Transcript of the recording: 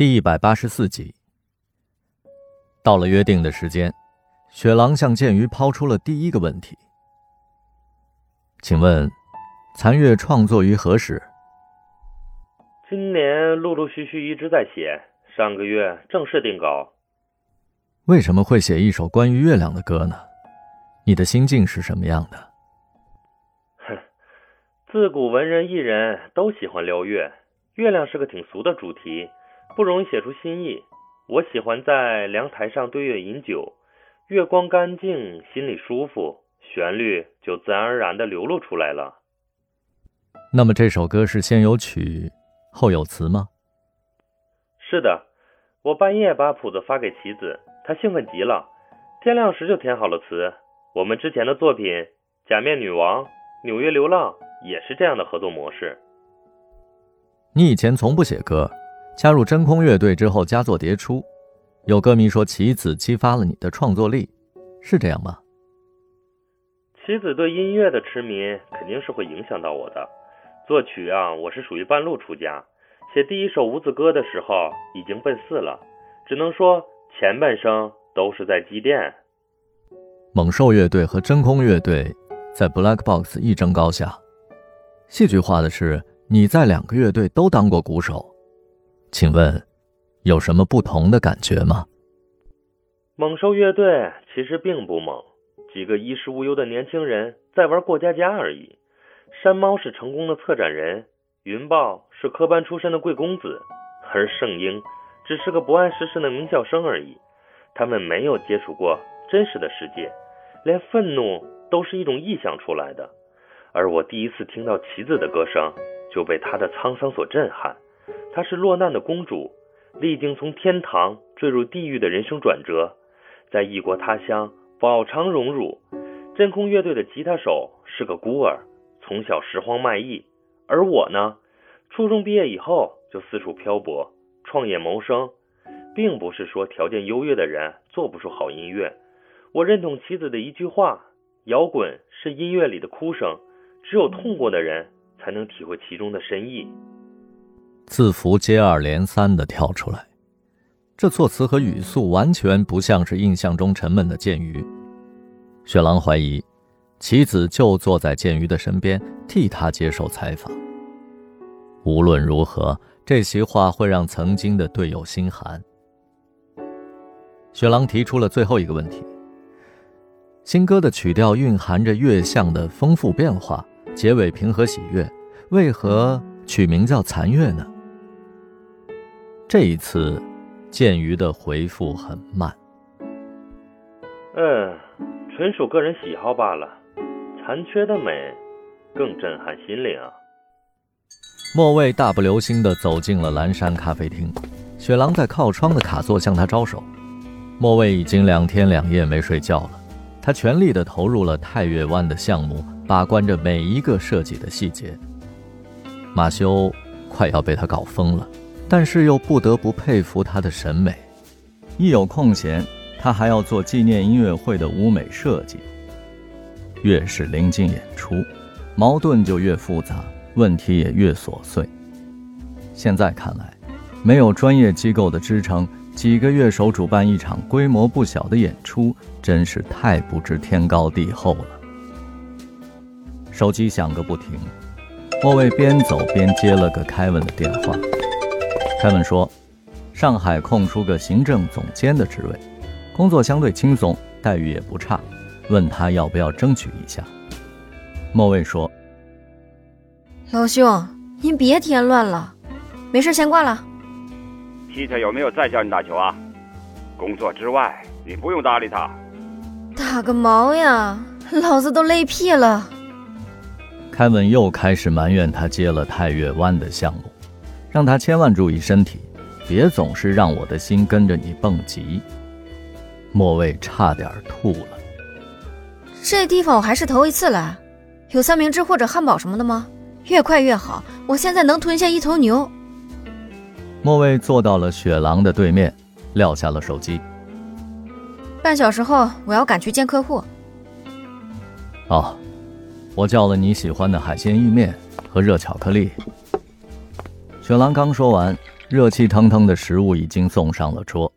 第一百八十四集，到了约定的时间，雪狼向剑鱼抛出了第一个问题：“请问，残月创作于何时？”今年陆陆续续一直在写，上个月正式定稿。为什么会写一首关于月亮的歌呢？你的心境是什么样的？哼，自古文人艺人都喜欢撩月，月亮是个挺俗的主题。不容易写出新意。我喜欢在凉台上对月饮酒，月光干净，心里舒服，旋律就自然而然的流露出来了。那么这首歌是先有曲后有词吗？是的，我半夜把谱子发给棋子，他兴奋极了，天亮时就填好了词。我们之前的作品《假面女王》《纽约流浪》也是这样的合作模式。你以前从不写歌。加入真空乐队之后，佳作迭出。有歌迷说，棋子激发了你的创作力，是这样吗？棋子对音乐的痴迷肯定是会影响到我的。作曲啊，我是属于半路出家。写第一首无字歌的时候，已经奔四了，只能说前半生都是在积淀。猛兽乐队和真空乐队在 Black Box 一争高下。戏剧化的是，你在两个乐队都当过鼓手。请问，有什么不同的感觉吗？猛兽乐队其实并不猛，几个衣食无忧的年轻人在玩过家家而已。山猫是成功的策展人，云豹是科班出身的贵公子，而圣婴只是个不谙世事的名校生而已。他们没有接触过真实的世界，连愤怒都是一种臆想出来的。而我第一次听到棋子的歌声，就被他的沧桑所震撼。她是落难的公主，历经从天堂坠入地狱的人生转折，在异国他乡饱尝荣辱。真空乐队的吉他手是个孤儿，从小拾荒卖艺，而我呢，初中毕业以后就四处漂泊，创业谋生，并不是说条件优越的人做不出好音乐。我认同妻子的一句话：摇滚是音乐里的哭声，只有痛过的人才能体会其中的深意。字符接二连三的跳出来，这措辞和语速完全不像是印象中沉闷的剑鱼。雪狼怀疑，棋子就坐在剑鱼的身边替他接受采访。无论如何，这席话会让曾经的队友心寒。雪狼提出了最后一个问题：新歌的曲调蕴含着月相的丰富变化，结尾平和喜悦，为何取名叫残月呢？这一次，剑鱼的回复很慢。嗯，纯属个人喜好罢了。残缺的美，更震撼心灵啊！莫卫大步流星地走进了蓝山咖啡厅，雪狼在靠窗的卡座向他招手。莫卫已经两天两夜没睡觉了，他全力地投入了太月湾的项目，把关着每一个设计的细节。马修快要被他搞疯了。但是又不得不佩服他的审美，一有空闲，他还要做纪念音乐会的舞美设计。越是临近演出，矛盾就越复杂，问题也越琐碎。现在看来，没有专业机构的支撑，几个乐手主办一场规模不小的演出，真是太不知天高地厚了。手机响个不停，莫卫边走边接了个凯文的电话。凯文说：“上海空出个行政总监的职位，工作相对轻松，待遇也不差，问他要不要争取一下。”莫卫说：“老兄，您别添乱了，没事先挂了。”皮特有没有再叫你打球啊？工作之外，你不用搭理他。打个毛呀！老子都累屁了。凯文又开始埋怨他接了太月湾的项目。让他千万注意身体，别总是让我的心跟着你蹦极。莫卫差点吐了。这地方我还是头一次来，有三明治或者汉堡什么的吗？越快越好，我现在能吞下一头牛。莫卫坐到了雪狼的对面，撂下了手机。半小时后我要赶去见客户。哦，我叫了你喜欢的海鲜意面和热巧克力。雪狼刚说完，热气腾腾的食物已经送上了桌。